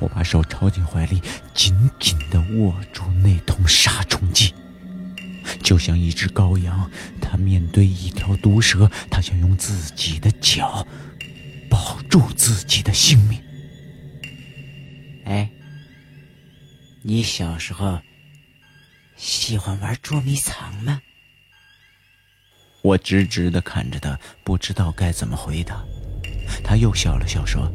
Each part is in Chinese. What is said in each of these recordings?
我把手抄进怀里，紧紧地握住那桶杀虫剂，就像一只羔羊，它面对一条毒蛇，它想用自己的脚保住自己的性命。哎，你小时候喜欢玩捉迷藏吗？我直直地看着他，不知道该怎么回答。他又笑了笑，说。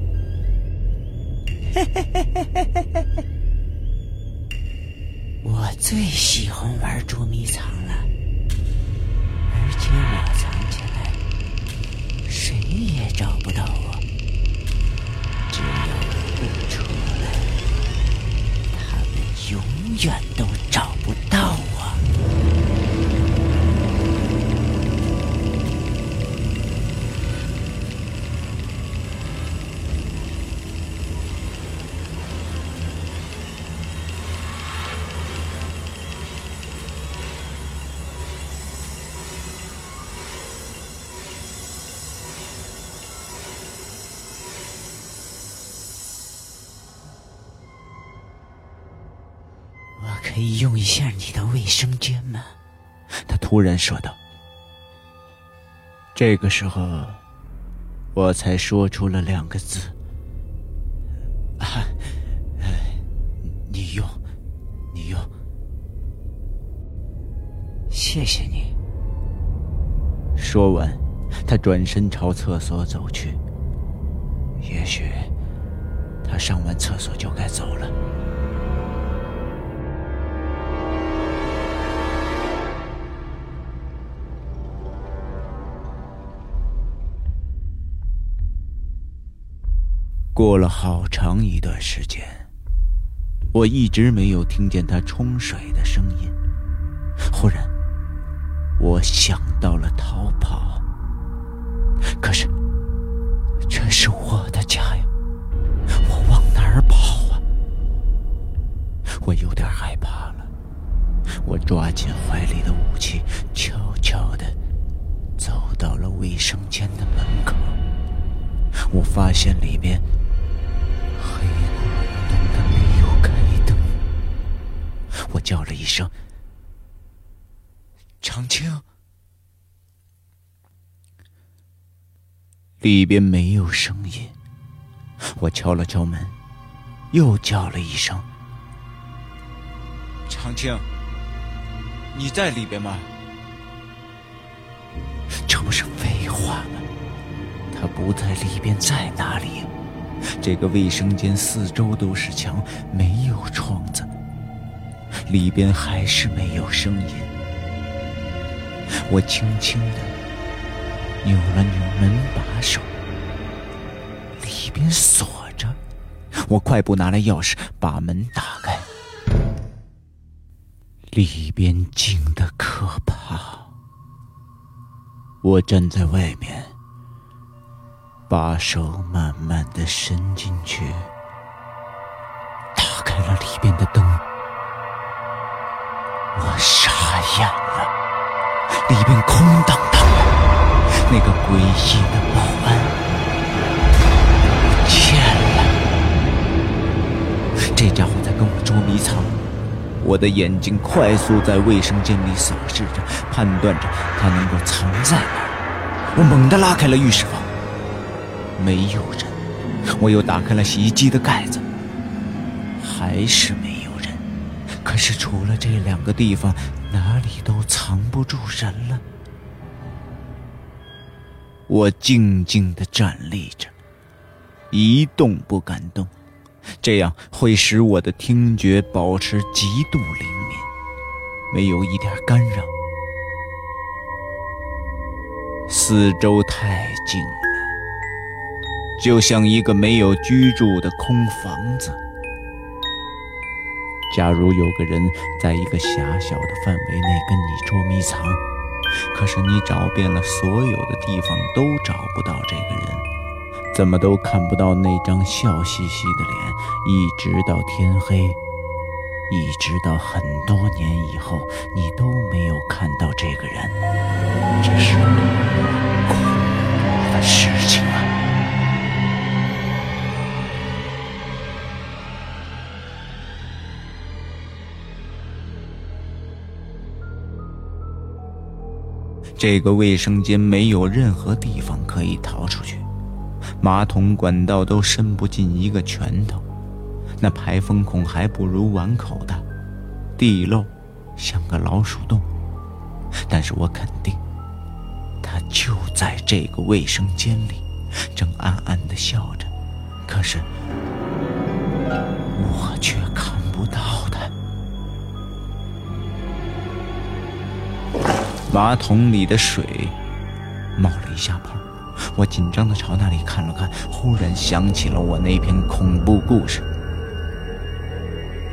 我最喜欢玩捉迷藏了，而且我藏起来，谁也找不到我。只要我不出来，他们永远都找不到。可以用一下你的卫生间吗？他突然说道。这个时候，我才说出了两个字：“啊，你用，你用。”谢谢你。说完，他转身朝厕所走去。也许，他上完厕所就该走了。过了好长一段时间，我一直没有听见他冲水的声音。忽然，我想到了逃跑。可是，这是我的家呀，我往哪儿跑啊？我有点害怕了。我抓紧怀里的武器，悄悄的走到了卫生间的门口。我发现里边。我叫了一声：“长青。”里边没有声音。我敲了敲门，又叫了一声：“长青，你在里边吗？”这不是废话吗？他不在里边，在哪里？这个卫生间四周都是墙，没有窗子，里边还是没有声音。我轻轻的扭了扭门把手，里边锁着。我快步拿来钥匙，把门打开。里边静的可怕。我站在外面，把手慢慢的伸进去，打开了里边的灯。我傻眼了，里边空荡荡的，那个诡异的保安不见了。这家伙在跟我捉迷藏。我的眼睛快速在卫生间里扫视着，判断着他能够藏在哪儿。我猛地拉开了浴室房，没有人。我又打开了洗衣机的盖子，还是没有。可是除了这两个地方，哪里都藏不住人了。我静静地站立着，一动不敢动。这样会使我的听觉保持极度灵敏，没有一点干扰。四周太静了，就像一个没有居住的空房子。假如有个人在一个狭小的范围内跟你捉迷藏，可是你找遍了所有的地方都找不到这个人。怎么都看不到那张笑嘻嘻的脸，一直到天黑，一直到很多年以后，你都没有看到这个人，这是恐怖的事情啊！这个卫生间没有任何地方可以逃出去。马桶管道都伸不进一个拳头，那排风孔还不如碗口大，地漏像个老鼠洞。但是我肯定，他就在这个卫生间里，正暗暗地笑着。可是我却马桶里的水冒了一下泡。我紧张地朝那里看了看，忽然想起了我那篇恐怖故事。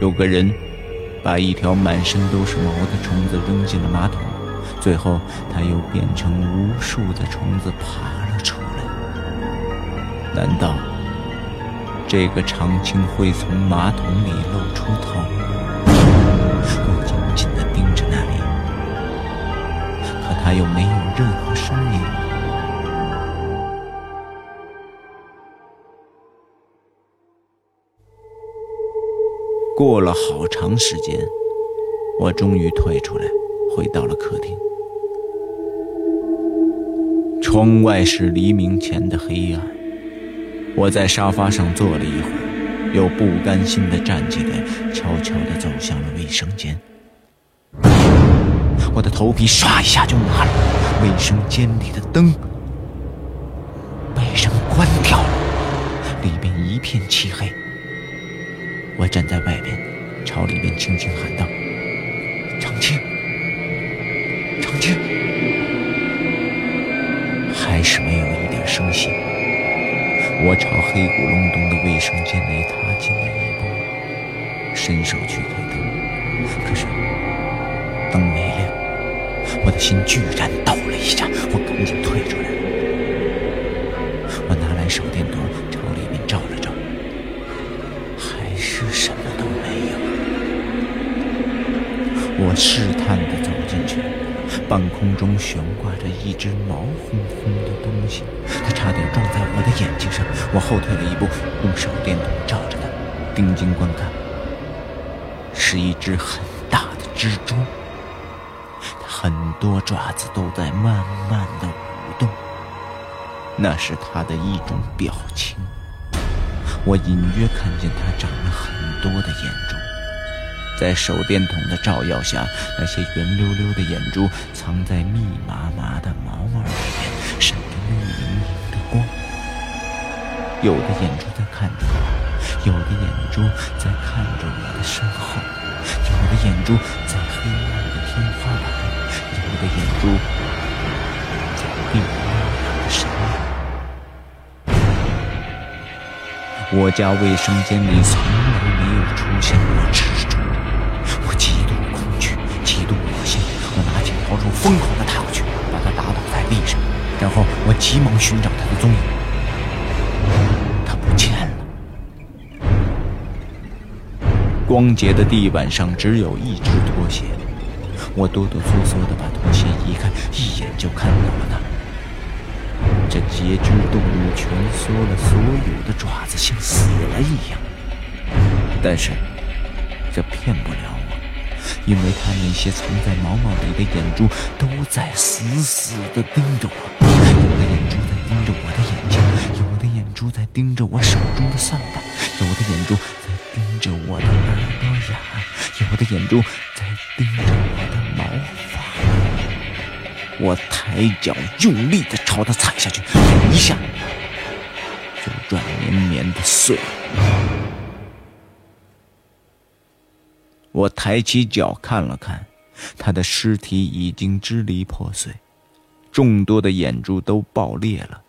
有个人把一条满身都是毛的虫子扔进了马桶，最后他又变成无数的虫子爬了出来。难道这个长青会从马桶里露出头？我紧紧地盯着那里，他又没有任何声音。过了好长时间，我终于退出来，回到了客厅。窗外是黎明前的黑暗。我在沙发上坐了一会儿，又不甘心地站起来，悄悄地走向了卫生间。我的头皮唰一下就麻了，卫生间里的灯被人关掉了，里边一片漆黑。我站在外边，朝里边轻轻喊道：“长青，长青！”还是没有一点声息。我朝黑咕隆咚的卫生间里踏进了一步，伸手去开灯，可是。心居然抖了一下，我赶紧退出来。我拿来手电筒，朝里面照了照。还是什么都没有。我试探地走进去，半空中悬挂着一只毛烘烘的东西，它差点撞在我的眼睛上。我后退了一步，用手电筒照着它，定睛观看，是一只很大的蜘蛛，很多爪子都在慢慢地舞动，那是它的一种表情。我隐约看见它长了很多的眼珠，在手电筒的照耀下，那些圆溜溜的眼珠藏在密麻麻的毛毛里面，闪着绿莹莹的光。有的眼珠在看着我，有的眼珠在看着我的身后，有的眼珠在黑暗的天花板，我的眼珠子闭神了我家卫生间里从来没有出现过蜘蛛我极度恐惧极度恶心我拿起笤帚疯狂的打过去把它打倒在地上。然后我急忙寻找它的踪影它不见了。光洁的地板上只有一只拖鞋。我哆哆嗦嗦地把拖鞋移开，一眼就看到了他。这节肢动物蜷缩了所有的爪子，像死了一样。但是，这骗不了我，因为他那些藏在毛毛里的眼珠都在死死地盯着我。有的眼珠在盯着我的眼睛，有的眼珠在盯着我手中的算盘，有的眼珠在盯着我的耳朵眼，有的眼珠在盯着我的。我抬脚用力的朝他踩下去，一下就软绵绵的碎了。我抬起脚看了看，他的尸体已经支离破碎，众多的眼珠都爆裂了，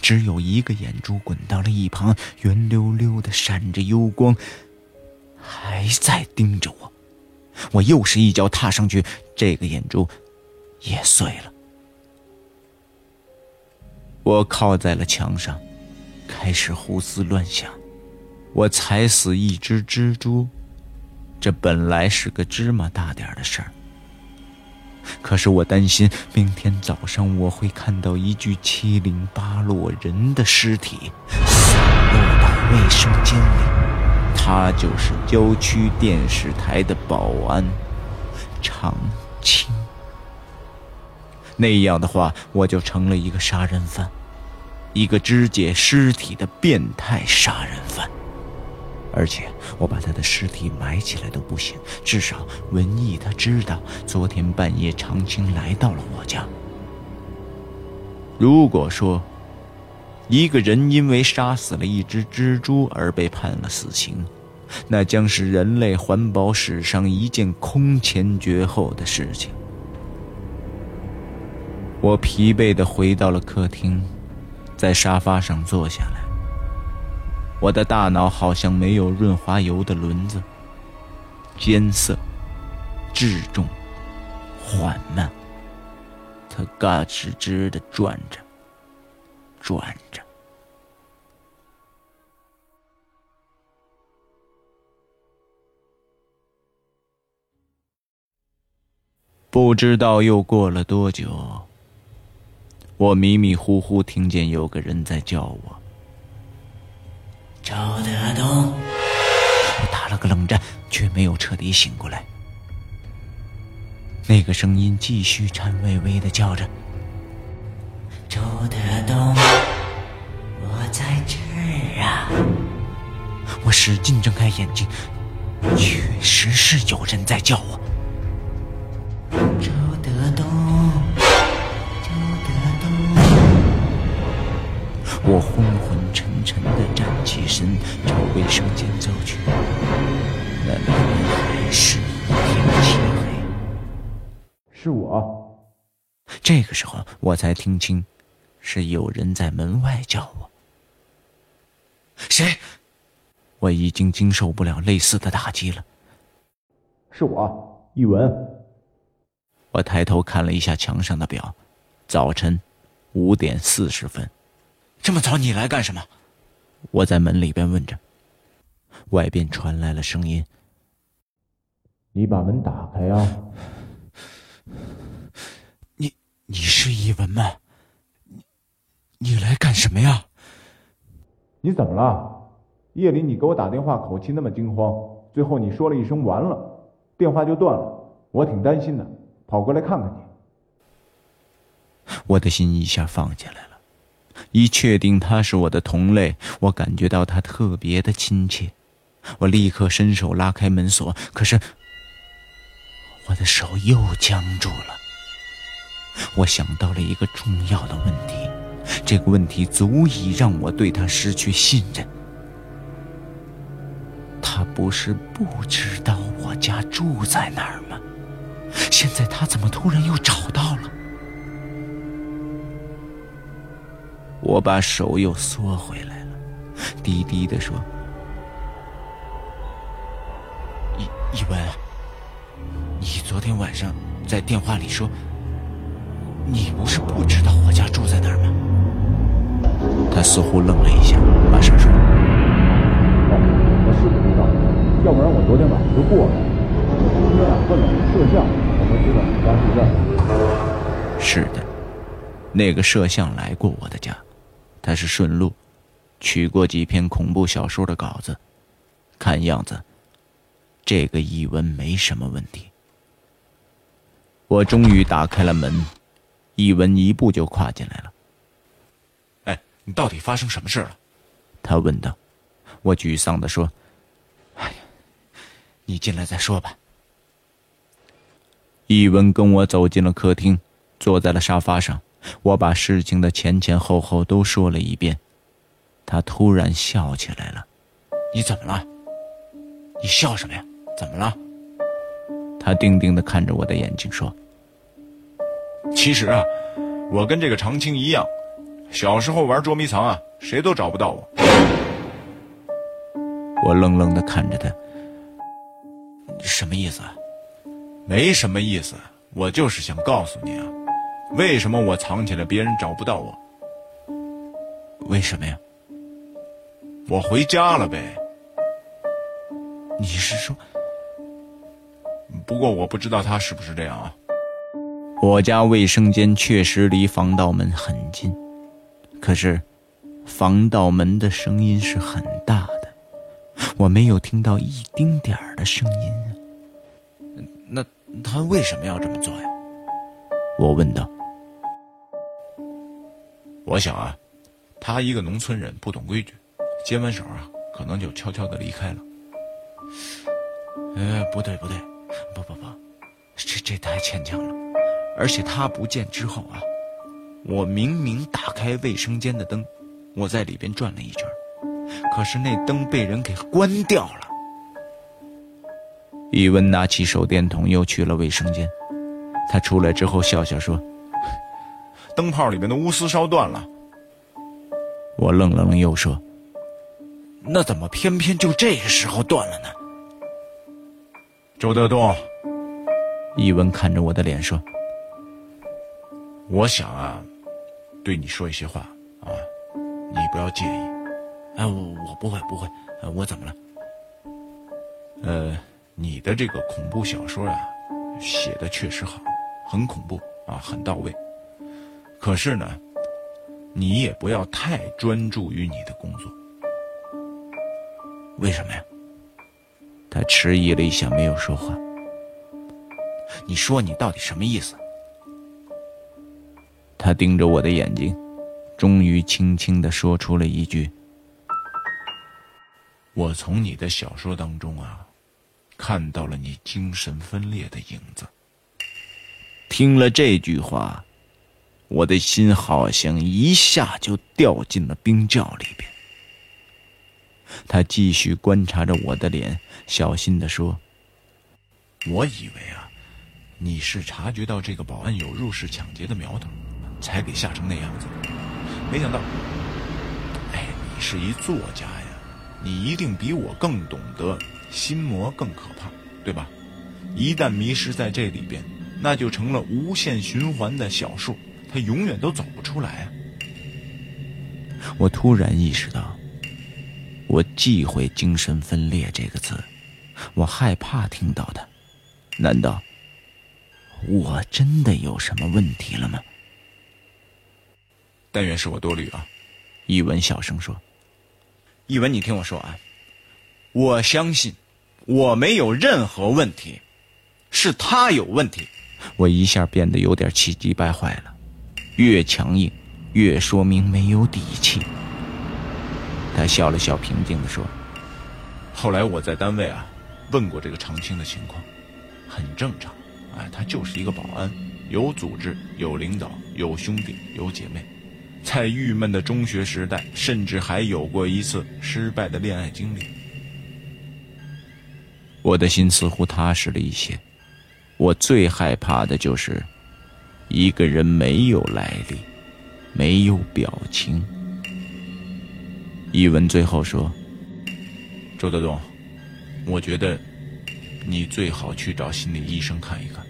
只有一个眼珠滚到了一旁，圆溜溜的闪着幽光，还在盯着我。我又是一脚踏上去，这个眼珠也碎了。我靠在了墙上，开始胡思乱想。我踩死一只蜘蛛，这本来是个芝麻大点的事儿。可是我担心明天早上我会看到一具七零八落人的尸体散落到卫生间里，他就是郊区电视台的保安常青。那样的话，我就成了一个杀人犯。一个肢解尸体的变态杀人犯，而且我把他的尸体埋起来都不行，至少文艺他知道昨天半夜长青来到了我家。如果说一个人因为杀死了一只蜘蛛而被判了死刑，那将是人类环保史上一件空前绝后的事情。我疲惫地回到了客厅。在沙发上坐下来，我的大脑好像没有润滑油的轮子，艰涩、质重、缓慢，它嘎吱吱的转着，转着。不知道又过了多久。我迷迷糊糊听见有个人在叫我，周德东。我打了个冷战，却没有彻底醒过来。那个声音继续颤巍巍的叫着：“周德东，我在这儿啊！”我使劲睁开眼睛，确实是有人在叫我。这个时候，我才听清，是有人在门外叫我。谁？我已经经受不了类似的打击了。是我，一文。我抬头看了一下墙上的表，早晨五点四十分。这么早你来干什么？我在门里边问着。外边传来了声音：“你把门打开啊！”你你是伊文吗？你你来干什么呀？你怎么了？夜里你给我打电话，口气那么惊慌，最后你说了一声“完了”，电话就断了，我挺担心的，跑过来看看你。我的心一下放下来了。一确定他是我的同类，我感觉到他特别的亲切。我立刻伸手拉开门锁，可是我的手又僵住了。我想到了一个重要的问题，这个问题足以让我对他失去信任。他不是不知道我家住在哪儿吗？现在他怎么突然又找到了？我把手又缩回来了，低低的说：“一一文，你昨天晚上在电话里说。”你不是不知道我家住在哪儿吗？他似乎愣了一下，马上说：“我是不知道，要不然我昨天晚上就过来。今天啊，问了摄像，我才知道你家住这儿。是的，那个摄像来过我的家，他是顺路取过几篇恐怖小说的稿子，看样子。”这个译文没什么问题。我终于打开了门，译文一步就跨进来了。哎，你到底发生什么事了？他问道。我沮丧的说：“哎呀，你进来再说吧。”一文跟我走进了客厅，坐在了沙发上。我把事情的前前后后都说了一遍。他突然笑起来了：“你怎么了？你笑什么呀？”怎么了？他定定的看着我的眼睛说：“其实啊，我跟这个长青一样，小时候玩捉迷藏啊，谁都找不到我。”我愣愣的看着他，什么意思？没什么意思，我就是想告诉你啊，为什么我藏起来，别人找不到我？为什么呀？我回家了呗。你是说？不过我不知道他是不是这样啊。我家卫生间确实离防盗门很近，可是，防盗门的声音是很大的，我没有听到一丁点儿的声音。那他为什么要这么做呀？我问道。我想啊，他一个农村人不懂规矩，接完手啊，可能就悄悄的离开了。呃，不对不对。不不不，这这太牵强了。而且他不见之后啊，我明明打开卫生间的灯，我在里边转了一圈，可是那灯被人给关掉了。宇文拿起手电筒又去了卫生间，他出来之后笑笑说：“灯泡里面的钨丝烧断了。”我愣了愣又说：“那怎么偏偏就这个时候断了呢？”周德东，一文看着我的脸说：“我想啊，对你说一些话啊，你不要介意。哎，我我不会不会，我怎么了？呃，你的这个恐怖小说啊，写的确实好，很恐怖啊，很到位。可是呢，你也不要太专注于你的工作。为什么呀？”他迟疑了一下，没有说话。你说你到底什么意思？他盯着我的眼睛，终于轻轻的说出了一句：“我从你的小说当中啊，看到了你精神分裂的影子。”听了这句话，我的心好像一下就掉进了冰窖里边。他继续观察着我的脸，小心地说：“我以为啊，你是察觉到这个保安有入室抢劫的苗头，才给吓成那样子。没想到，哎，你是一作家呀，你一定比我更懂得心魔更可怕，对吧？一旦迷失在这里边，那就成了无限循环的小数，他永远都走不出来！”我突然意识到。我忌讳“精神分裂”这个词，我害怕听到它。难道我真的有什么问题了吗？但愿是我多虑啊。一文小声说：“一文，你听我说啊，我相信我没有任何问题，是他有问题。”我一下变得有点气急败坏了，越强硬，越说明没有底气。他笑了笑，平静地说：“后来我在单位啊，问过这个长青的情况，很正常。哎，他就是一个保安，有组织，有领导，有兄弟，有姐妹。在郁闷的中学时代，甚至还有过一次失败的恋爱经历。我的心似乎踏实了一些。我最害怕的就是一个人没有来历，没有表情。”一文最后说：“周德东，我觉得你最好去找心理医生看一看。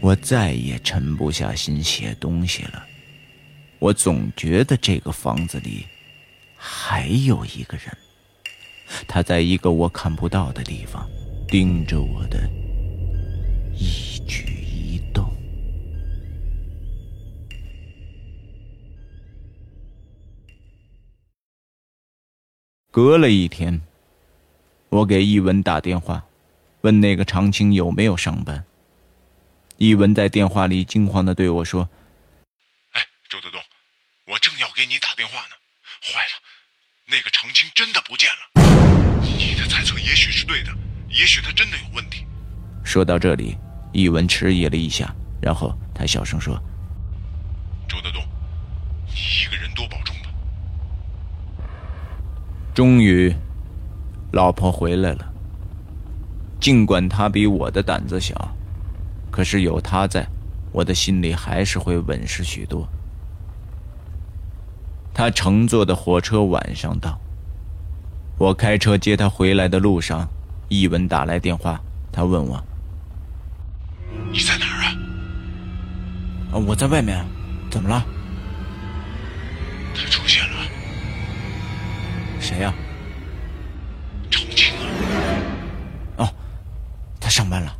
我再也沉不下心写东西了。我总觉得这个房子里还有一个人，他在一个我看不到的地方盯着我的一举一动。隔了一天，我给一文打电话，问那个长青有没有上班。一文在电话里惊慌的对我说：“，给你打电话呢，坏了，那个长青真的不见了。你的猜测也许是对的，也许他真的有问题。”说到这里，易文迟疑了一下，然后他小声说：“周德东，你一个人多保重吧。”终于，老婆回来了。尽管她比我的胆子小。可是有她在，我的心里还是会稳实许多。他乘坐的火车晚上到，我开车接他回来的路上，一文打来电话，他问我：“你在哪儿啊？”“啊，我在外面，怎么了？”“他出现了。”“谁呀？”“长青啊。”“哦，他上班了。”“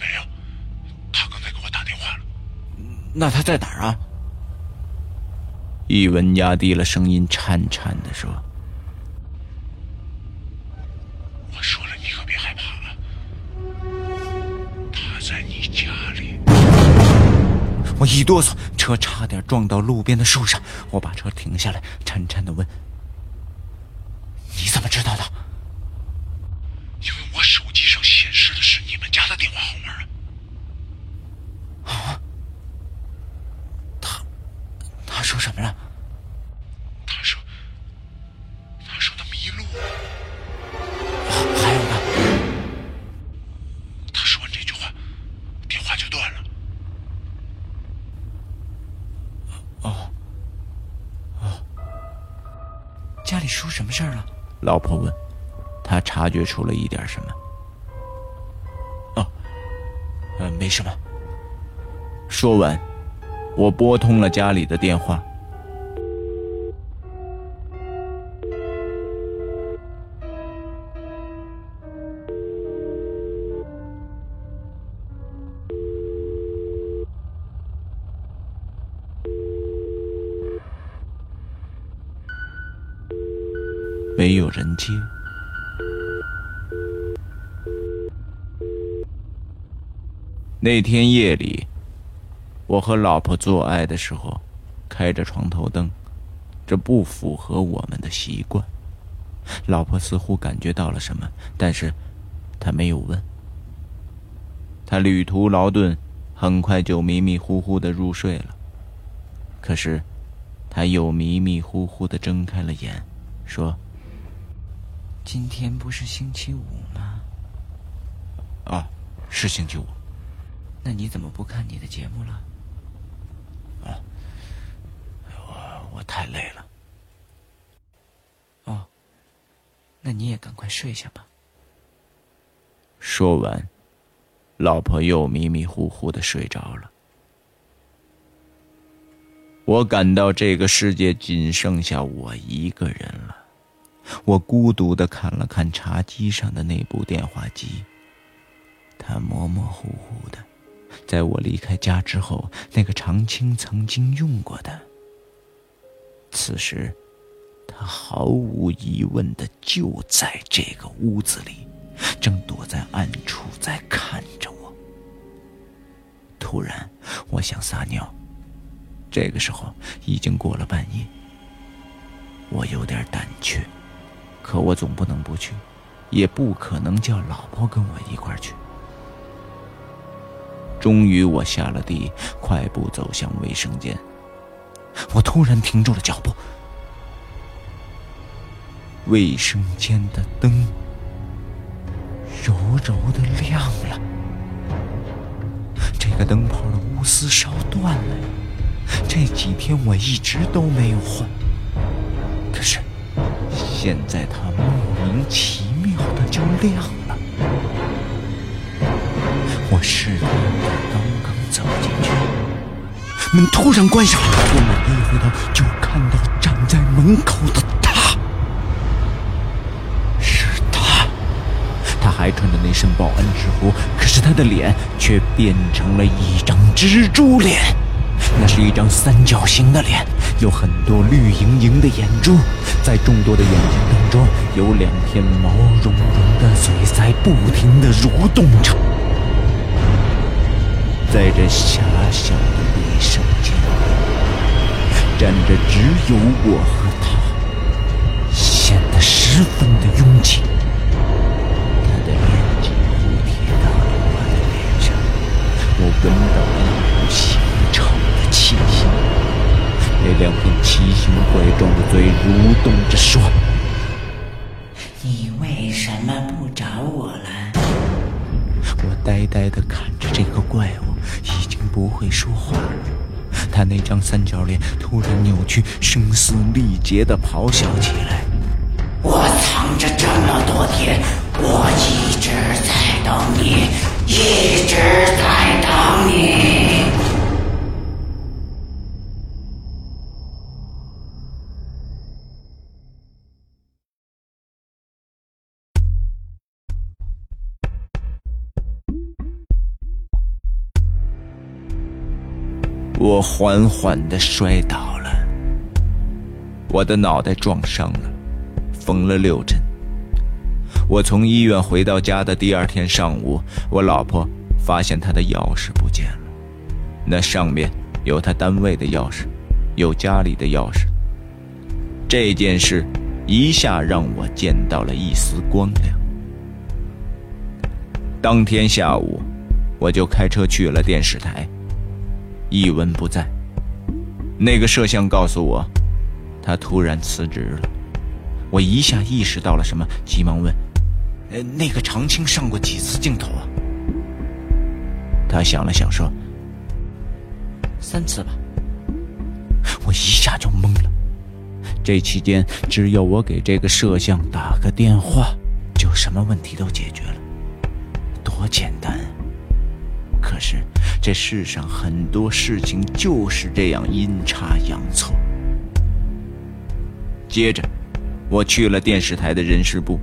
没有，他刚才给我打电话了。”那他在哪儿啊？一文压低了声音，颤颤的说：“我说了，你可别害怕啊。他在你家里。”我一哆嗦，车差点撞到路边的树上。我把车停下来，颤颤的问：“你怎么知道的？”老婆问。他察觉出了一点什么。哦，呃，没什么。说完。我拨通了家里的电话，没有人接。那天夜里。我和老婆做爱的时候，开着床头灯，这不符合我们的习惯。老婆似乎感觉到了什么，但是她没有问。她旅途劳顿，很快就迷迷糊糊的入睡了。可是，她又迷迷糊糊的睁开了眼，说：“今天不是星期五吗？”“啊，是星期五。”“那你怎么不看你的节目了？”我太累了。哦，那你也赶快睡下吧。说完，老婆又迷迷糊糊的睡着了。我感到这个世界仅剩下我一个人了。我孤独的看了看茶几上的那部电话机，它模模糊糊的，在我离开家之后，那个长青曾经用过的。此时，他毫无疑问的就在这个屋子里，正躲在暗处在看着我。突然，我想撒尿。这个时候已经过了半夜，我有点胆怯，可我总不能不去，也不可能叫老婆跟我一块去。终于，我下了地，快步走向卫生间。我突然停住了脚步，卫生间的灯柔柔的亮了，这个灯泡的钨丝烧断了，这几天我一直都没有换，可是现在它莫名其妙的就亮了。我试探的刚刚走进去，门突然关上，我猛地一回头，就看到站在门口的他，是他。他还穿着那身保安制服，可是他的脸却变成了一张蜘蛛脸。那是一张三角形的脸，有很多绿莹莹的眼珠，在众多的眼睛当中，有两片毛茸茸的嘴在不停地蠕动着。在这狭小的卫生间里，站着只有我和他，显得十分的拥挤。片奇形怪状的嘴蠕动着说：“你为什么不找我了？”我呆呆地看着这个怪物，已经不会说话了。他那张三角脸突然扭曲，声嘶力竭地咆哮起来。我藏着这么多天，我一直在等你，一直在等你。我缓缓地摔倒了，我的脑袋撞伤了，缝了六针。我从医院回到家的第二天上午，我老婆发现她的钥匙不见了，那上面有她单位的钥匙，有家里的钥匙。这件事一下让我见到了一丝光亮。当天下午，我就开车去了电视台。一文不在。那个摄像告诉我，他突然辞职了。我一下意识到了什么，急忙问：“呃，那个长青上过几次镜头啊？”他想了想说：“三次吧。”我一下就懵了。这期间，只要我给这个摄像打个电话，就什么问题都解决了，多简单。可是，这世上很多事情就是这样阴差阳错。接着，我去了电视台的人事部，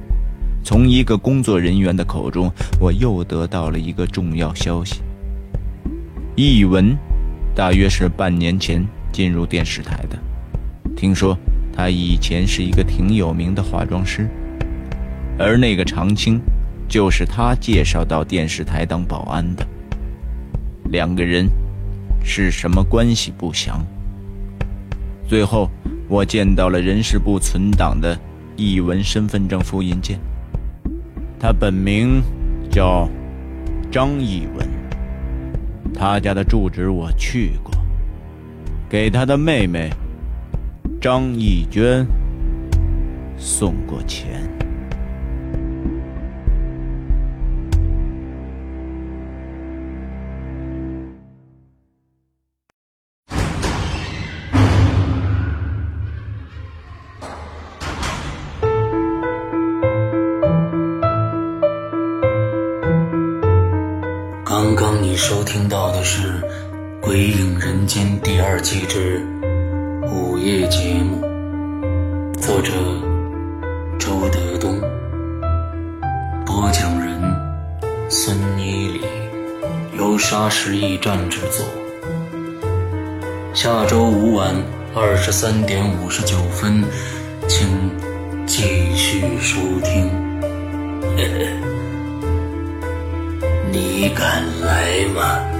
从一个工作人员的口中，我又得到了一个重要消息：译文，大约是半年前进入电视台的。听说他以前是一个挺有名的化妆师，而那个长青，就是他介绍到电视台当保安的。两个人是什么关系不详。最后，我见到了人事部存档的译文身份证复印件。他本名叫张译文，他家的住址我去过，给他的妹妹张艺娟送过钱。收听到的是《鬼影人间》第二季之午夜节目，作者周德东，播讲人孙一礼，由沙石驿站制作。下周五晚二十三点五十九分，请继续收听。嘿 嘿你敢来吗？